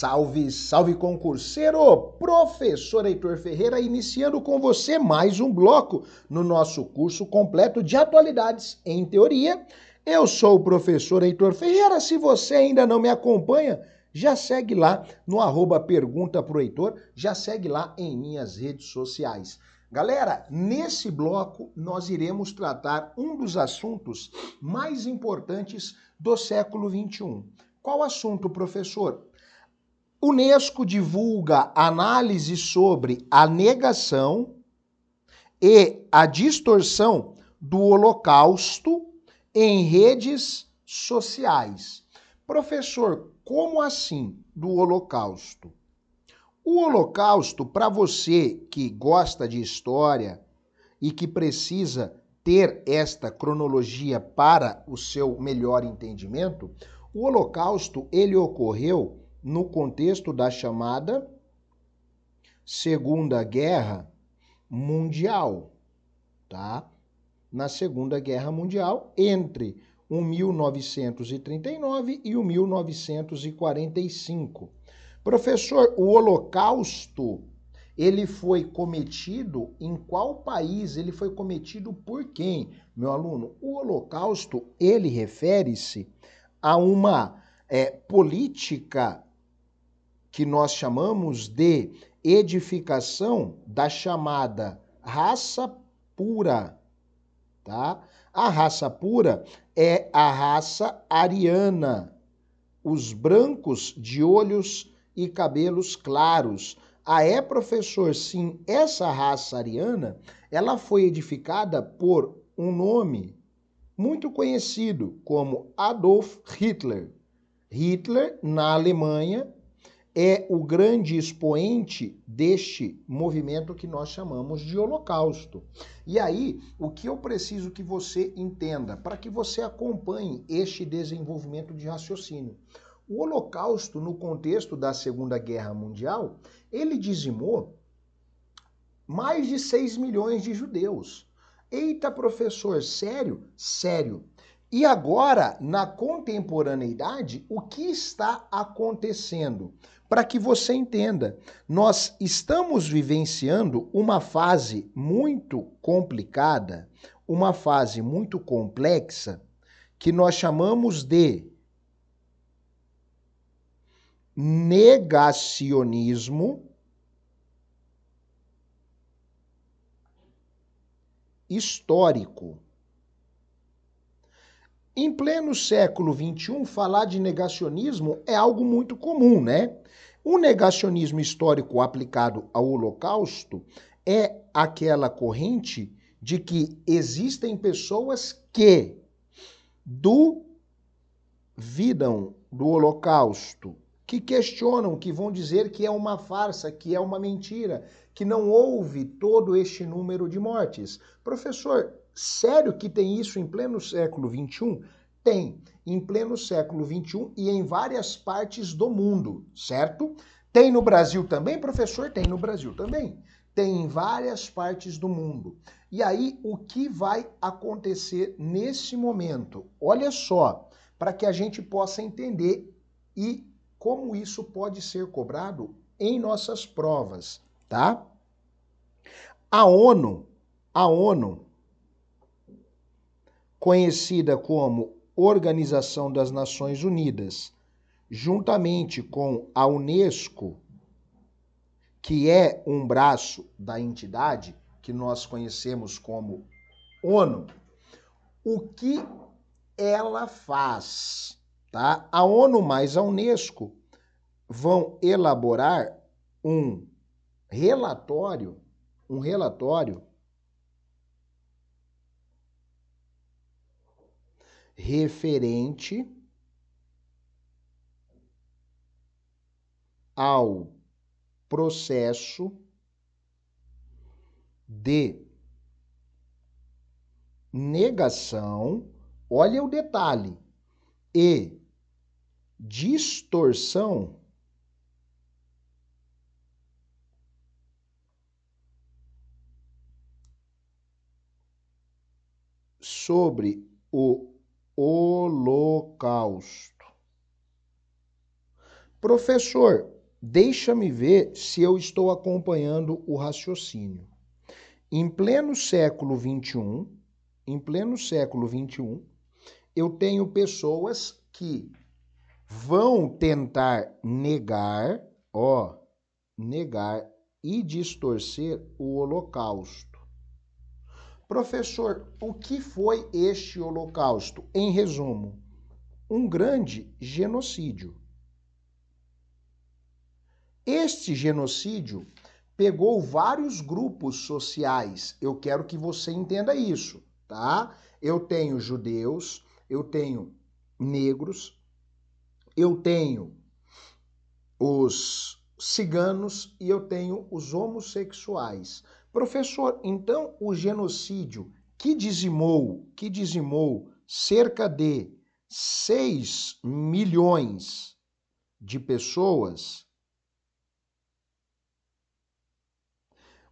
Salve, salve concurseiro! Professor Heitor Ferreira iniciando com você mais um bloco no nosso curso completo de atualidades em teoria. Eu sou o professor Heitor Ferreira. Se você ainda não me acompanha, já segue lá no arroba Pergunta pro Heitor, já segue lá em minhas redes sociais. Galera, nesse bloco nós iremos tratar um dos assuntos mais importantes do século XXI. Qual assunto, professor? Unesco divulga análise sobre a negação e a distorção do Holocausto em redes sociais. Professor, como assim do Holocausto? O Holocausto, para você que gosta de história e que precisa ter esta cronologia para o seu melhor entendimento, o Holocausto ele ocorreu no contexto da chamada Segunda Guerra Mundial, tá? Na Segunda Guerra Mundial, entre o 1939 e o 1945. Professor, o Holocausto, ele foi cometido em qual país? Ele foi cometido por quem, meu aluno? O Holocausto, ele refere-se a uma é, política que nós chamamos de edificação da chamada raça pura, tá? A raça pura é a raça ariana, os brancos de olhos e cabelos claros. Ah, é, professor? Sim, essa raça ariana, ela foi edificada por um nome muito conhecido como Adolf Hitler. Hitler, na Alemanha, é o grande expoente deste movimento que nós chamamos de Holocausto. E aí, o que eu preciso que você entenda, para que você acompanhe este desenvolvimento de raciocínio. O Holocausto, no contexto da Segunda Guerra Mundial, ele dizimou mais de 6 milhões de judeus. Eita, professor, sério? Sério. E agora, na contemporaneidade, o que está acontecendo? Para que você entenda. Nós estamos vivenciando uma fase muito complicada, uma fase muito complexa, que nós chamamos de negacionismo histórico. Em pleno século XXI, falar de negacionismo é algo muito comum, né? O negacionismo histórico aplicado ao Holocausto é aquela corrente de que existem pessoas que duvidam do Holocausto, que questionam, que vão dizer que é uma farsa, que é uma mentira, que não houve todo este número de mortes. Professor, Sério que tem isso em pleno século XXI? Tem, em pleno século XXI e em várias partes do mundo, certo? Tem no Brasil também, professor? Tem no Brasil também. Tem em várias partes do mundo. E aí, o que vai acontecer nesse momento? Olha só, para que a gente possa entender e como isso pode ser cobrado em nossas provas, tá? A ONU, a ONU, conhecida como Organização das Nações Unidas, juntamente com a Unesco, que é um braço da entidade que nós conhecemos como ONU, o que ela faz, tá? A ONU mais a Unesco vão elaborar um relatório, um relatório referente ao processo de negação, olha o detalhe, e distorção sobre o Holocausto. Professor, deixa-me ver se eu estou acompanhando o raciocínio. Em pleno século XXI, em pleno século XXI, eu tenho pessoas que vão tentar negar, ó, negar e distorcer o Holocausto. Professor, o que foi este Holocausto? Em resumo, um grande genocídio. Este genocídio pegou vários grupos sociais. Eu quero que você entenda isso, tá? Eu tenho judeus, eu tenho negros, eu tenho os ciganos e eu tenho os homossexuais. Professor, então o genocídio que dizimou, que dizimou cerca de 6 milhões de pessoas,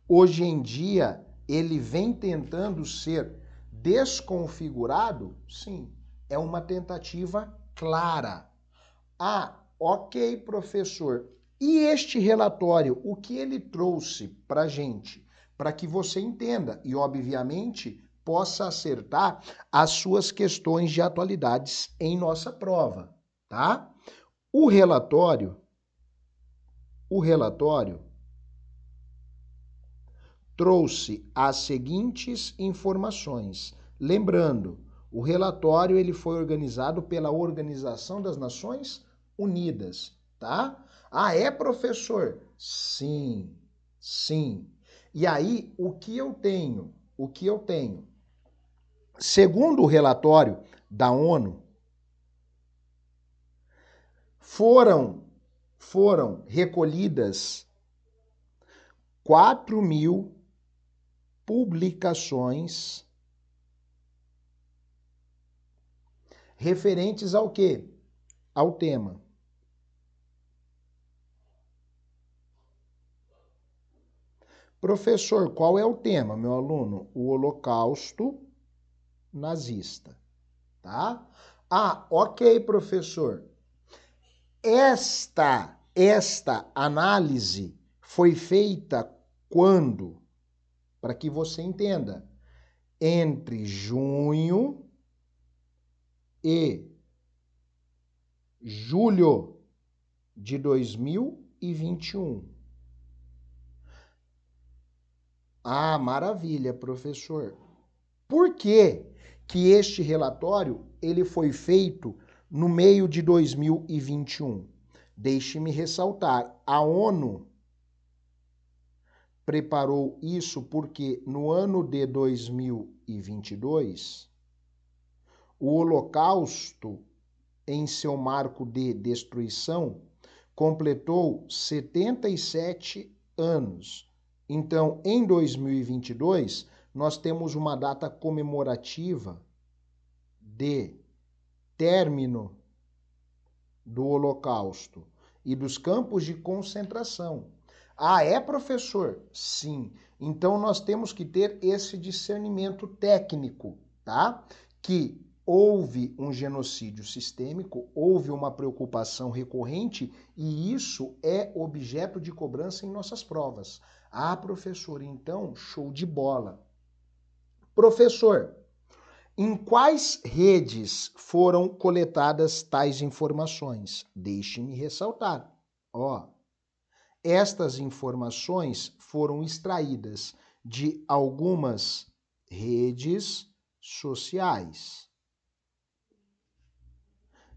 hoje em dia ele vem tentando ser desconfigurado? Sim, é uma tentativa clara. Ah, ok, professor. E este relatório, o que ele trouxe para gente? Para que você entenda e, obviamente, possa acertar as suas questões de atualidades em nossa prova, tá? O relatório, o relatório trouxe as seguintes informações. Lembrando, o relatório ele foi organizado pela Organização das Nações Unidas, tá? Ah, é professor? Sim. Sim. E aí, o que eu tenho? O que eu tenho? Segundo o relatório da ONU, foram foram recolhidas 4 mil publicações referentes ao quê? Ao tema. Professor, qual é o tema, meu aluno? O Holocausto nazista, tá? Ah, ok, professor. Esta esta análise foi feita quando? Para que você entenda, entre junho e julho de 2021. Ah, maravilha, professor. Por que que este relatório ele foi feito no meio de 2021? Deixe-me ressaltar, a ONU preparou isso porque no ano de 2022 o Holocausto, em seu marco de destruição, completou 77 anos. Então, em 2022, nós temos uma data comemorativa de término do Holocausto e dos campos de concentração. Ah, é professor? Sim. Então nós temos que ter esse discernimento técnico, tá? Que houve um genocídio sistêmico, houve uma preocupação recorrente e isso é objeto de cobrança em nossas provas. Ah, professor, então, show de bola. Professor, em quais redes foram coletadas tais informações? Deixe-me ressaltar. Ó, estas informações foram extraídas de algumas redes sociais.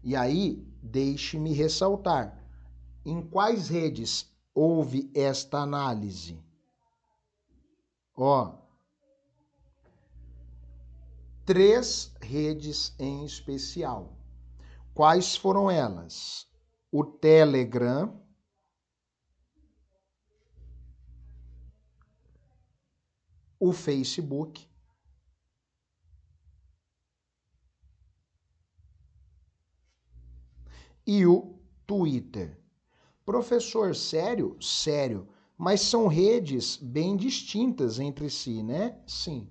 E aí, deixe-me ressaltar: em quais redes houve esta análise? Ó, três redes em especial. Quais foram elas? O Telegram, o Facebook e o Twitter. Professor, sério? Sério. Mas são redes bem distintas entre si, né? Sim,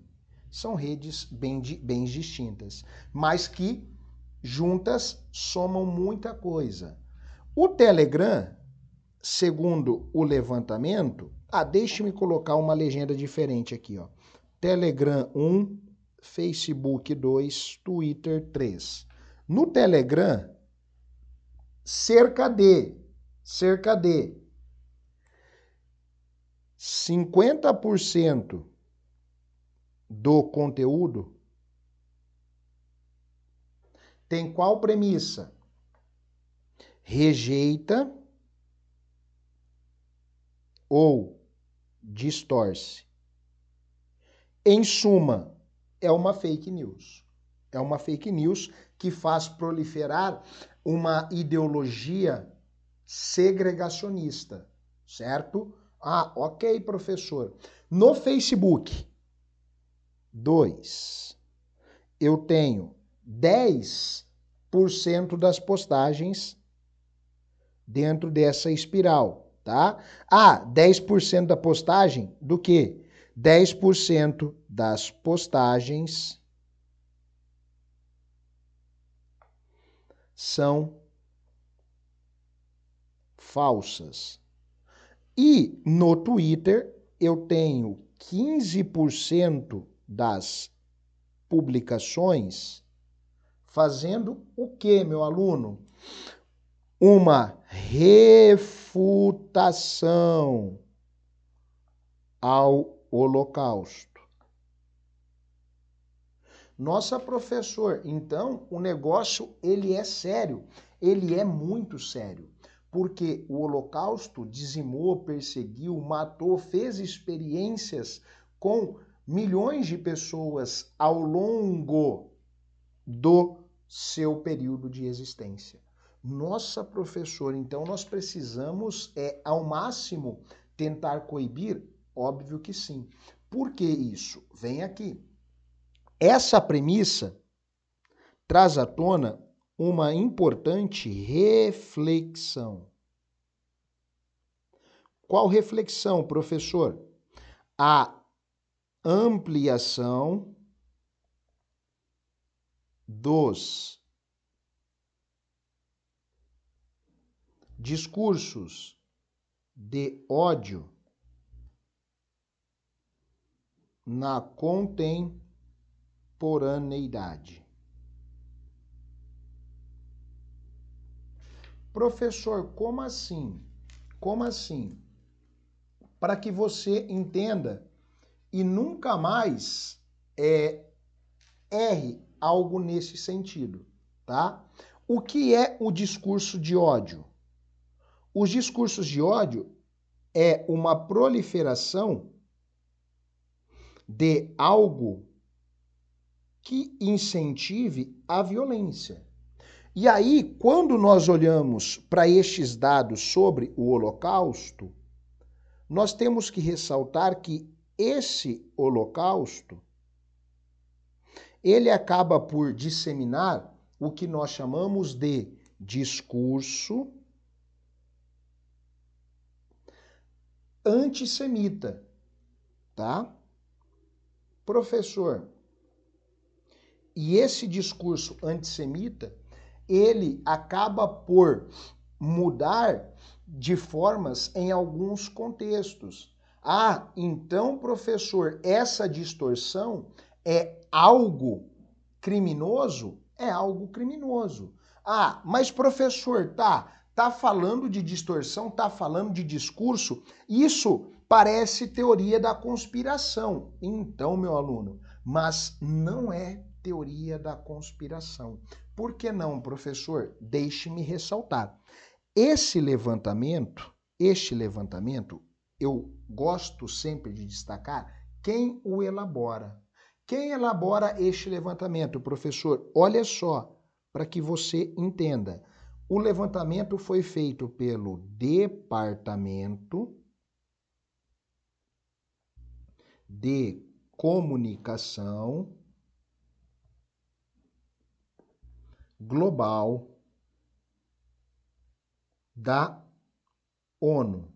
são redes bem, bem distintas, mas que juntas somam muita coisa. O Telegram, segundo o levantamento, ah, deixe-me colocar uma legenda diferente aqui, ó. Telegram 1, Facebook 2, Twitter 3. No Telegram, cerca de, cerca de 50% do conteúdo tem qual premissa? Rejeita ou distorce. Em suma, é uma fake news. É uma fake news que faz proliferar uma ideologia segregacionista, certo? Ah, ok, professor. No Facebook, dois, eu tenho 10% das postagens dentro dessa espiral, tá? Ah, 10% da postagem do quê? 10% das postagens são falsas. E no Twitter eu tenho 15% das publicações fazendo o que, meu aluno? Uma refutação ao Holocausto. Nossa professor, então o negócio ele é sério, ele é muito sério, porque o Holocausto dizimou, perseguiu, matou, fez experiências com milhões de pessoas ao longo do seu período de existência. Nossa professor, então nós precisamos é ao máximo tentar coibir, óbvio que sim. Por que isso? Vem aqui. Essa premissa traz à tona uma importante reflexão. Qual reflexão, professor? A ampliação dos discursos de ódio na contemporaneidade. Professor, como assim? Como assim? Para que você entenda e nunca mais é, erre algo nesse sentido, tá? O que é o discurso de ódio? Os discursos de ódio é uma proliferação de algo que incentive a violência. E aí, quando nós olhamos para estes dados sobre o Holocausto, nós temos que ressaltar que esse Holocausto ele acaba por disseminar o que nós chamamos de discurso antissemita, tá? Professor, e esse discurso antissemita, ele acaba por mudar de formas em alguns contextos. Ah, então, professor, essa distorção é algo criminoso? É algo criminoso. Ah, mas professor, tá, tá falando de distorção, tá falando de discurso, isso parece teoria da conspiração. Então, meu aluno, mas não é teoria da conspiração. Por que não, professor? Deixe-me ressaltar. Esse levantamento, este levantamento, eu gosto sempre de destacar quem o elabora. Quem elabora este levantamento, professor? Olha só, para que você entenda. O levantamento foi feito pelo Departamento de Comunicação global da ONU.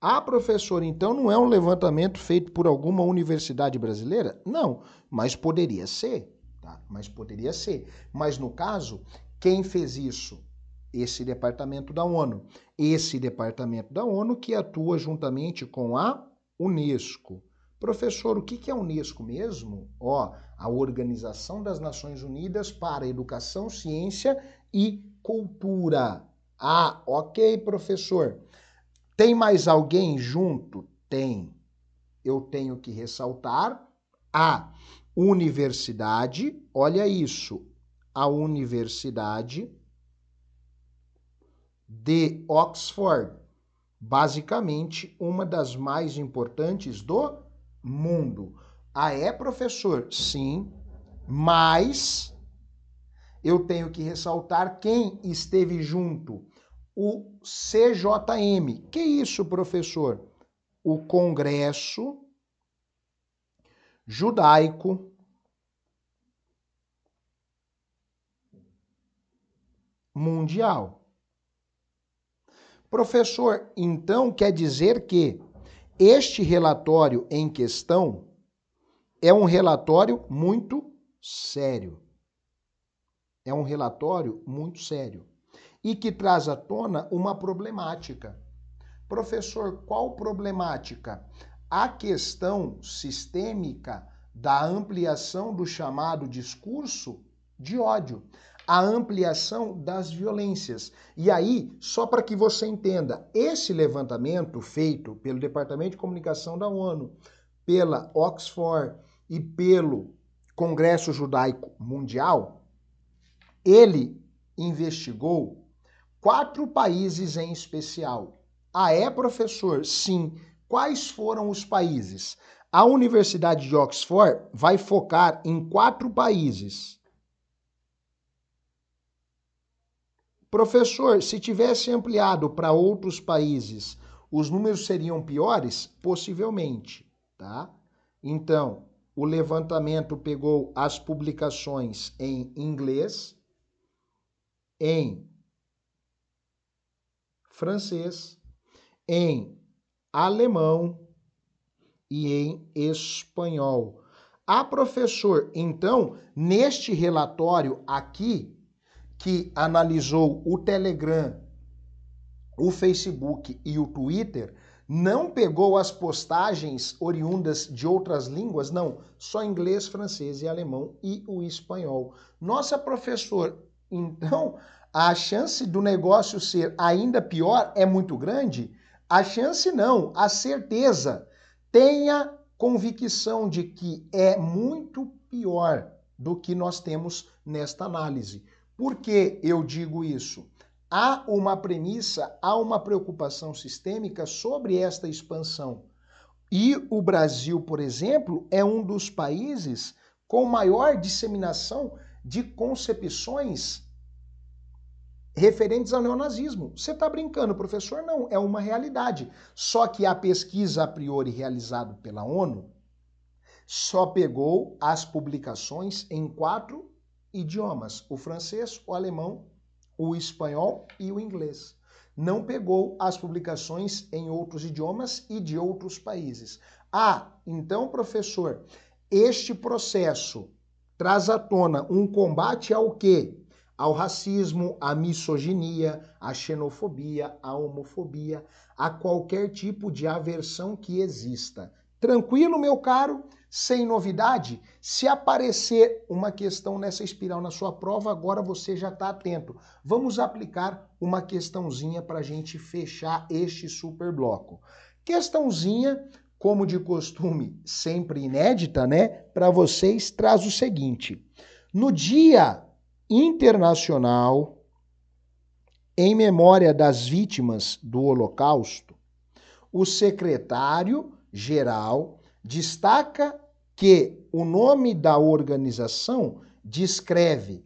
Ah, professor, então não é um levantamento feito por alguma universidade brasileira? Não, mas poderia ser, tá? Mas poderia ser. Mas no caso, quem fez isso? esse departamento da ONU. Esse departamento da ONU que atua juntamente com a Unesco. Professor, o que é a Unesco mesmo? Ó, a Organização das Nações Unidas para Educação, Ciência e Cultura. Ah, ok, professor. Tem mais alguém junto? Tem. Eu tenho que ressaltar a universidade, olha isso, a Universidade de Oxford, basicamente uma das mais importantes do mundo. Ah, é, professor? Sim, mas eu tenho que ressaltar quem esteve junto. O CJM. Que isso, professor? O Congresso Judaico Mundial. Professor, então quer dizer que este relatório em questão é um relatório muito sério. É um relatório muito sério e que traz à tona uma problemática. Professor, qual problemática? A questão sistêmica da ampliação do chamado discurso de ódio, a ampliação das violências. E aí, só para que você entenda, esse levantamento feito pelo Departamento de Comunicação da ONU, pela Oxford e pelo Congresso Judaico Mundial, ele investigou quatro países em especial. Ah, é, professor? Sim. Quais foram os países? A Universidade de Oxford vai focar em quatro países. Professor, se tivesse ampliado para outros países, os números seriam piores? Possivelmente, tá? Então, o levantamento pegou as publicações em inglês, em francês, em alemão e em espanhol. A professor, então, neste relatório aqui, que analisou o Telegram, o Facebook e o Twitter, não pegou as postagens oriundas de outras línguas, não, só inglês, francês e alemão e o espanhol. Nossa, professor, então a chance do negócio ser ainda pior é muito grande? A chance não, a certeza. Tenha convicção de que é muito pior do que nós temos nesta análise. Por que eu digo isso? há uma premissa, há uma preocupação sistêmica sobre esta expansão. E o Brasil, por exemplo, é um dos países com maior disseminação de concepções referentes ao neonazismo. Você está brincando, professor? Não, é uma realidade. Só que a pesquisa a priori realizada pela ONU só pegou as publicações em quatro idiomas: o francês, o alemão o espanhol e o inglês. Não pegou as publicações em outros idiomas e de outros países. Ah, então, professor, este processo traz à tona um combate ao quê? Ao racismo, à misoginia, à xenofobia, à homofobia, a qualquer tipo de aversão que exista. Tranquilo, meu caro? Sem novidade, se aparecer uma questão nessa espiral na sua prova, agora você já está atento. Vamos aplicar uma questãozinha para a gente fechar este super bloco. Questãozinha, como de costume, sempre inédita, né? Para vocês, traz o seguinte: no Dia Internacional em memória das vítimas do Holocausto, o secretário-geral destaca que o nome da organização descreve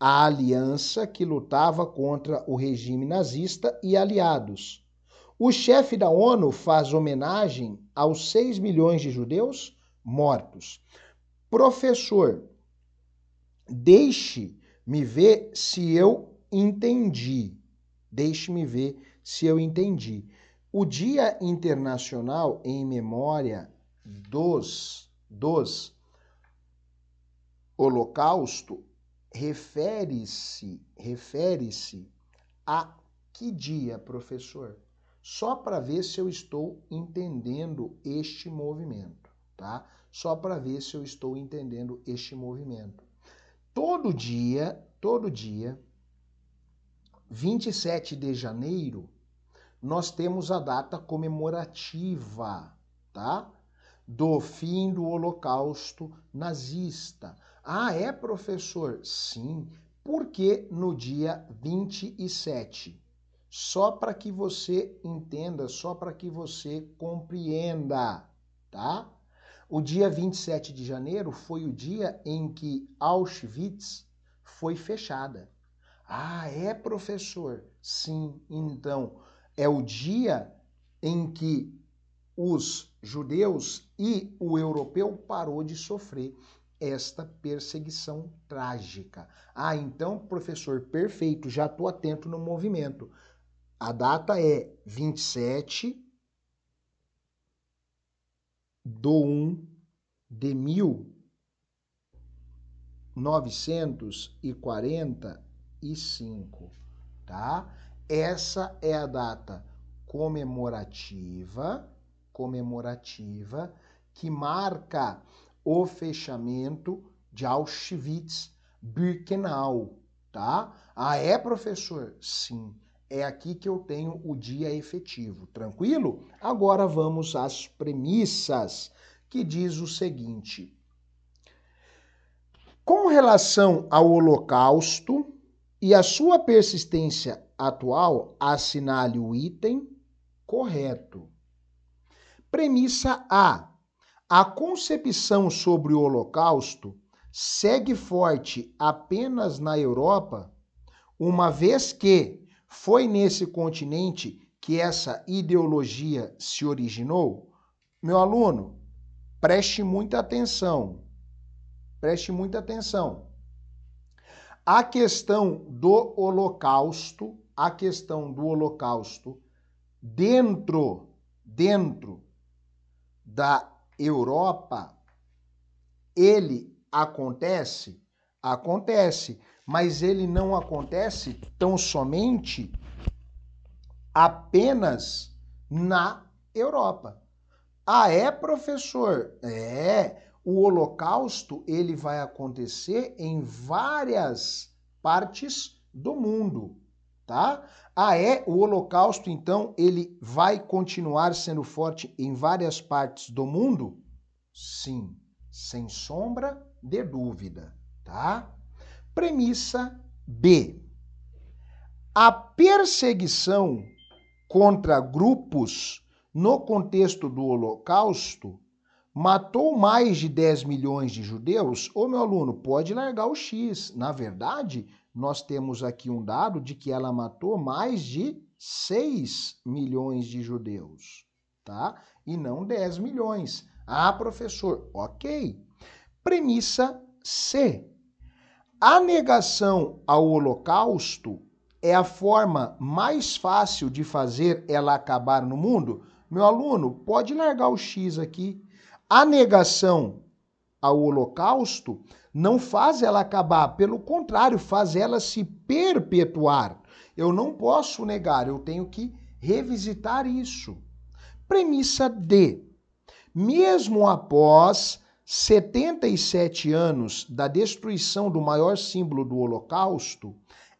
a aliança que lutava contra o regime nazista e aliados. O chefe da ONU faz homenagem aos 6 milhões de judeus mortos. Professor, deixe-me ver se eu entendi. Deixe-me ver se eu entendi. O Dia Internacional em Memória dos, dos Holocausto refere-se refere-se a que dia, professor? Só para ver se eu estou entendendo este movimento, tá? Só para ver se eu estou entendendo este movimento. Todo dia, todo dia, 27 de janeiro, nós temos a data comemorativa, tá? Do fim do Holocausto nazista. Ah, é, professor? Sim, porque no dia 27 só para que você entenda, só para que você compreenda, tá? O dia 27 de janeiro foi o dia em que Auschwitz foi fechada. Ah, é, professor? Sim, então é o dia em que os judeus e o europeu parou de sofrer esta perseguição trágica. Ah, então, professor, perfeito, já estou atento no movimento. A data é 27 do 1 de 1945, tá? Essa é a data comemorativa, comemorativa que marca o fechamento de Auschwitz-Birkenau, tá? Ah, é, professor? Sim é aqui que eu tenho o dia efetivo, tranquilo? Agora vamos às premissas, que diz o seguinte: Com relação ao Holocausto e a sua persistência atual, assinale o item correto. Premissa A: A concepção sobre o Holocausto segue forte apenas na Europa, uma vez que foi nesse continente que essa ideologia se originou? Meu aluno, preste muita atenção. Preste muita atenção. A questão do Holocausto, a questão do Holocausto dentro dentro da Europa, ele acontece, acontece, mas ele não acontece tão somente apenas na Europa. Ah, é, professor? É. O Holocausto ele vai acontecer em várias partes do mundo, tá? Ah, é? O Holocausto então ele vai continuar sendo forte em várias partes do mundo? Sim, sem sombra de dúvida, tá? Premissa B. A perseguição contra grupos no contexto do Holocausto matou mais de 10 milhões de judeus? Ô meu aluno, pode largar o X. Na verdade, nós temos aqui um dado de que ela matou mais de 6 milhões de judeus, tá? E não 10 milhões. Ah, professor, ok. Premissa C. A negação ao Holocausto é a forma mais fácil de fazer ela acabar no mundo? Meu aluno, pode largar o X aqui. A negação ao Holocausto não faz ela acabar, pelo contrário, faz ela se perpetuar. Eu não posso negar, eu tenho que revisitar isso. Premissa D. Mesmo após 77 anos da destruição do maior símbolo do Holocausto,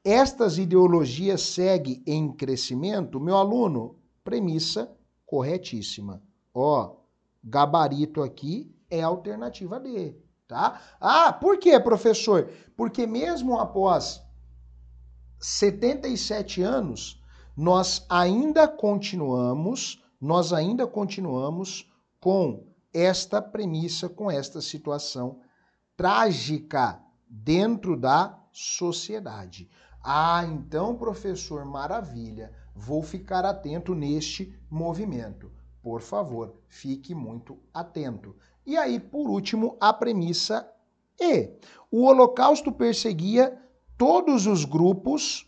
estas ideologias seguem em crescimento? Meu aluno, premissa corretíssima. Ó, gabarito aqui é a alternativa D, tá? Ah, por quê, professor? Porque mesmo após 77 anos, nós ainda continuamos, nós ainda continuamos com esta premissa, com esta situação trágica dentro da sociedade. Ah, então, professor, maravilha. Vou ficar atento neste movimento. Por favor, fique muito atento. E aí, por último, a premissa E. O Holocausto perseguia todos os grupos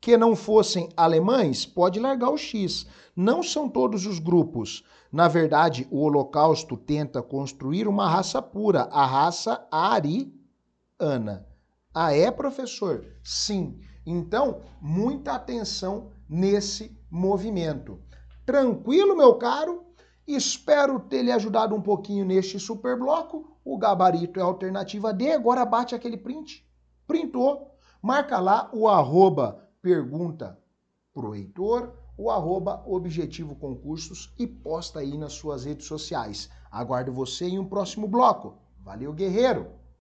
que não fossem alemães, pode largar o X. Não são todos os grupos. Na verdade, o Holocausto tenta construir uma raça pura, a raça ariana. Ah, é, professor? Sim. Então, muita atenção nesse movimento. Tranquilo, meu caro? Espero ter lhe ajudado um pouquinho neste super bloco. O gabarito é a alternativa D. Agora bate aquele print. Printou. Marca lá o arroba pergunta pro Heitor, o arroba Objetivo Concursos e posta aí nas suas redes sociais. Aguardo você em um próximo bloco. Valeu, guerreiro!